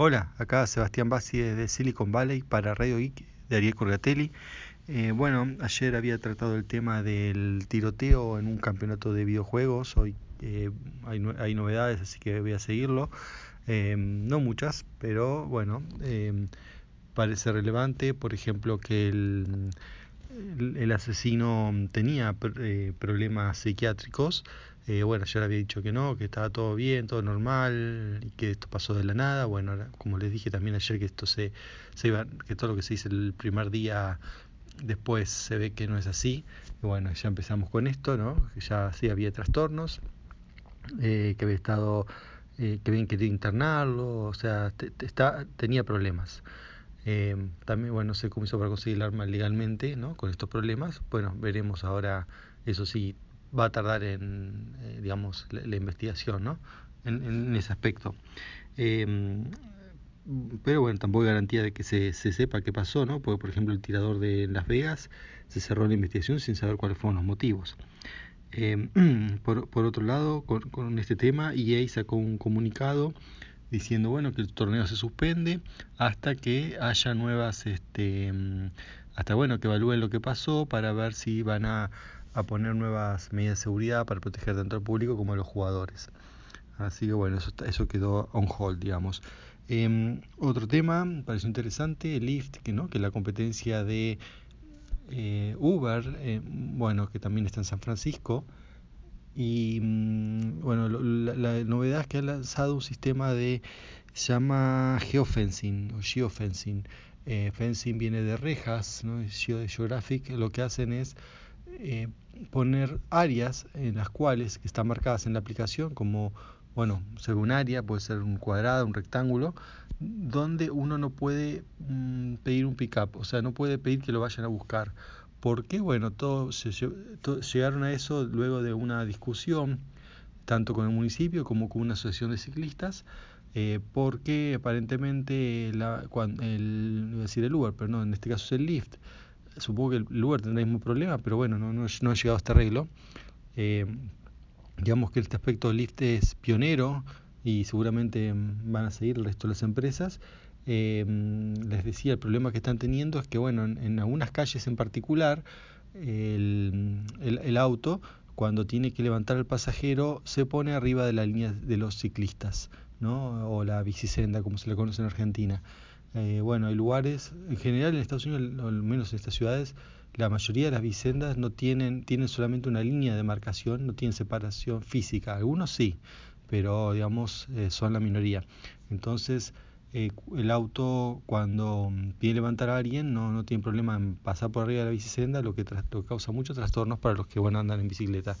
Hola, acá Sebastián Bassi de Silicon Valley para Radio Geek de Ariel Corgatelli. Eh, bueno, ayer había tratado el tema del tiroteo en un campeonato de videojuegos. Hoy eh, hay, novedades, así que voy a seguirlo. Eh, no muchas, pero bueno, parece relevante. Por ejemplo, que el, el asesino tenía problemas psiquiátricos. Eh, bueno, yo le había dicho que no, que estaba todo bien, todo normal y que esto pasó de la nada. Bueno, como les dije también ayer que esto se, se iba, que todo lo que se dice el primer día después se ve que no es así. Y bueno, ya empezamos con esto, ¿no? Que ya sí había trastornos, eh, que había estado, eh, que habían querido internarlo, o sea, está, tenía problemas. también, bueno, no sé cómo hizo para conseguir el arma legalmente, ¿no? Con estos problemas. Bueno, veremos ahora, eso sí, va a tardar en, eh, digamos, la, investigación, ¿no? En, ese aspecto. Em, pero bueno, tampoco hay garantía de que se, se, sepa qué pasó, ¿no? Porque, por ejemplo, el tirador de Las Vegas se cerró la investigación sin saber cuáles fueron los motivos. Em, por, por, otro lado, con, con, este tema, EA sacó un comunicado diciendo, bueno, que el torneo se suspende hasta que haya nuevas, este, em, hasta bueno, que evalúen lo que pasó para ver si van a a poner nuevas medidas de seguridad para proteger tanto al público como a los jugadores. Así que bueno, eso, eso quedó on hold, digamos. Em, otro tema, pareció interesante, Lyft, que, ¿no? que la competencia de eh, Uber, eh, bueno, que también está en San Francisco. Y mm, bueno, la, novedad es que ha lanzado un sistema de, se llama geofencing o geofencing. Eh, fencing viene de rejas, ¿no? Geographic, lo que hacen es eh, poner áreas en las cuales están marcadas en la aplicación como bueno según área puede ser un cuadrado un rectángulo donde uno no puede mm, pedir un pickup o sea no puede pedir que lo vayan a buscar. Porque bueno todos llegaron a eso luego de una discusión tanto con el municipio como con una asociación de ciclistas eh, porque aparentemente la, cuando el, decir el Uber pero no en este caso es el Lyft supongo que el lugar tendrá el mismo problema, pero bueno, no, no, no he llegado a este arreglo. Eh, digamos que este aspecto Lyft es pionero y seguramente van a seguir el resto de las empresas. Eh, les decía, el problema que están teniendo es que, bueno, en, algunas calles en particular, el, el, auto, cuando tiene que levantar al pasajero, se pone arriba de la línea de los ciclistas, ¿no? o la bicisenda, como se le conoce en Argentina. Eh, bueno, hay lugares, en general en Estados Unidos, al menos en estas ciudades, la mayoría de las vicendas no tienen, tienen solamente una línea de marcación, no tienen separación física. Algunos sí, pero digamos eh, son la minoría. Entonces, eh, el auto cuando pide levantar a alguien no, no tiene problema en pasar por arriba de la bicicenda, lo que, lo causa muchos trastornos para los que van a andar en bicicleta.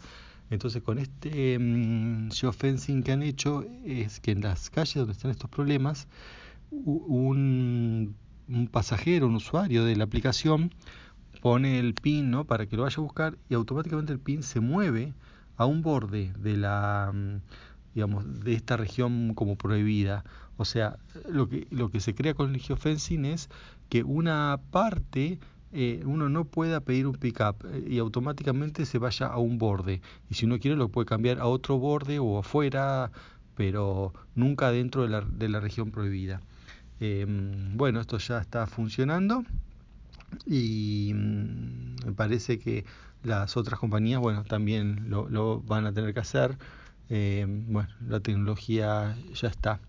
Entonces, con este mm, geofencing que han hecho, es que en las calles donde están estos problemas, un, pasajero, un usuario de la aplicación, pone el pin ¿no? para que lo vaya a buscar y automáticamente el pin se mueve a un borde de la mm, digamos de esta región como prohibida. O sea lo que lo que se crea con el geofencing es que una parte eh, uno no pueda pedir un pickup eh, y automáticamente se vaya a un borde. Y si uno quiere lo puede cambiar a otro borde o afuera pero nunca dentro de la, de la región prohibida Em, bueno, esto ya está funcionando y mm, me parece que las otras compañías, bueno, también lo, van a tener que hacer. Em, bueno, la tecnología ya está.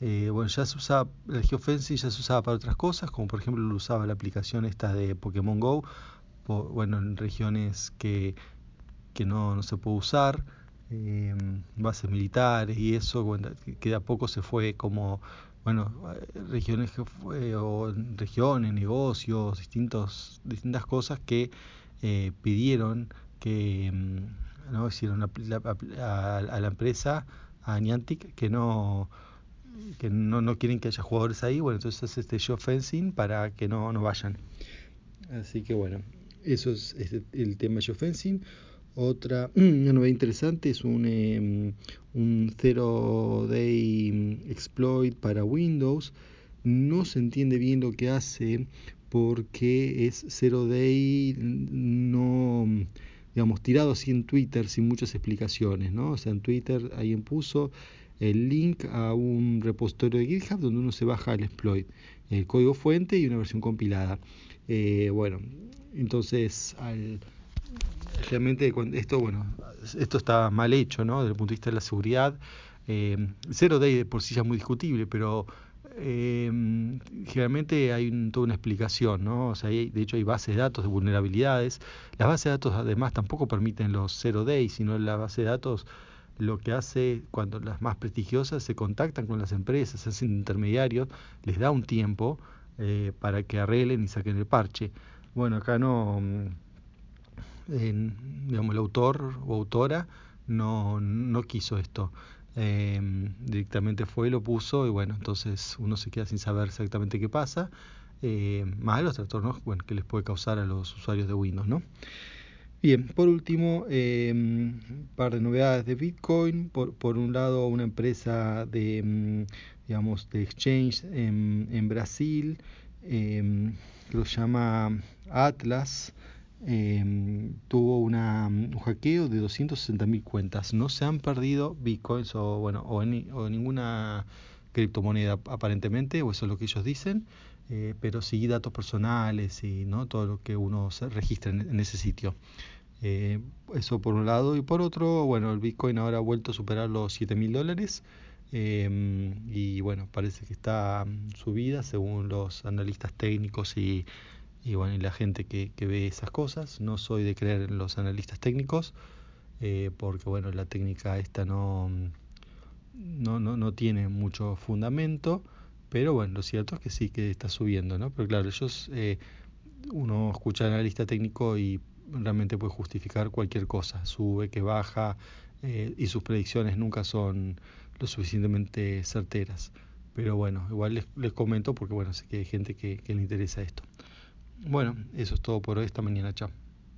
Eh, bueno, ya se usaba, el geofencing ya se usaba para otras cosas, como por ejemplo lo usaba la aplicación esta de Pokémon Go, bueno, en regiones que, que no, no se puede usar, em, bases militares y eso, que de a poco se fue como bueno, eh, regiones o regiones, negocios, distintos, distintas cosas que eh, pidieron que mm, no hicieron a, la empresa a Niantic que no que no, no quieren que haya jugadores ahí, bueno, entonces este fencing para que no, no vayan. Así que bueno, eso es, el tema fencing otra una novedad interesante es un, em, un Zero Day Exploit para Windows. No se entiende bien lo que hace porque es Zero Day no digamos tirado así en Twitter sin muchas explicaciones, ¿no? O sea, en Twitter alguien puso el link a un repositorio de GitHub donde uno se baja el exploit, el código fuente y una versión compilada. Eh, bueno, entonces realmente esto bueno esto está mal hecho, ¿no? Desde el punto de vista de la seguridad. Eh, Zero Day de por sí ya es muy discutible, pero eh, generalmente hay toda una explicación, ¿no? O sea, de hecho hay bases de datos de vulnerabilidades. Las bases de datos además tampoco permiten los zero days, sino la base de datos lo que hace cuando las más prestigiosas se contactan con las empresas, hacen intermediarios, les da un tiempo eh, para que arreglen y saquen el parche. Bueno, acá no, digamos, el autor o autora no, no quiso esto. Em, directamente fue, lo puso y bueno, entonces uno se queda sin saber exactamente qué pasa, eh, más los trastornos bueno, que les puede causar a los usuarios de Windows, ¿no? Bien, por último, eh, par de novedades de Bitcoin. Por, por un lado, una empresa de, em, digamos, de exchange en, en Brasil, lo llama Atlas, eh, tuvo una, un hackeo de 260.000 cuentas. No se han perdido bitcoins o, bueno, o, ninguna criptomoneda aparentemente, o eso es lo que ellos dicen, eh, pero sí datos personales y no todo lo que uno se registra en, ese sitio. Eh, eso por un lado. Y por otro, bueno, el Bitcoin ahora ha vuelto a superar los 7.000 dólares. Eh, y bueno, parece que está subida según los analistas técnicos y y bueno, y la gente que, que ve esas cosas. No soy de creer en los analistas técnicos, eh, porque bueno, la técnica esta no, no, no, no tiene mucho fundamento, pero bueno, lo cierto es que sí que está subiendo, ¿no? Pero claro, ellos, eh, uno escucha al analista técnico y realmente puede justificar cualquier cosa, sube, que baja, eh, y sus predicciones nunca son lo suficientemente certeras. Pero bueno, igual les, les comento porque bueno, sé que hay gente que, que le interesa esto. Bueno, eso es todo por esta mañana, chao.